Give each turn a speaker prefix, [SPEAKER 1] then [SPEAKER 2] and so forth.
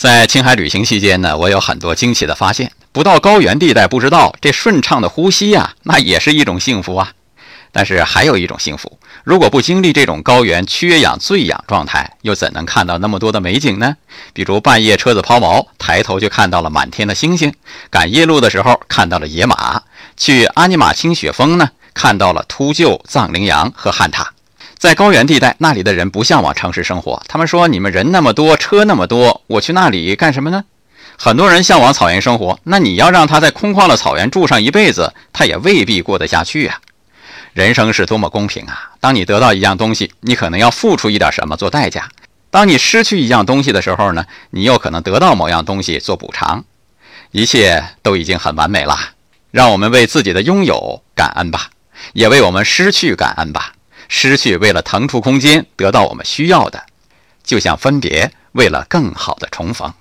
[SPEAKER 1] 在青海旅行期间呢，我有很多惊奇的发现。不到高原地带不知道，这顺畅的呼吸呀，那也是一种幸福啊。但是还有一种幸福，如果不经历这种高原缺氧醉氧状态，又怎能看到那么多的美景呢？比如半夜车子抛锚，抬头就看到了满天的星星；赶夜路的时候看到了野马；去阿尼玛清雪峰呢，看到了秃鹫、藏羚羊和旱獭。在高原地带，那里的人不向往城市生活。他们说：“你们人那么多，车那么多，我去那里干什么呢？”很多人向往草原生活，那你要让他在空旷的草原住上一辈子，他也未必过得下去啊。人生是多么公平啊！当你得到一样东西，你可能要付出一点什么做代价；当你失去一样东西的时候呢，你又可能得到某样东西做补偿。一切都已经很完美了，让我们为自己的拥有感恩吧，也为我们失去感恩吧。失去为了腾出空间得到我们需要的，就像分别为了更好的重逢。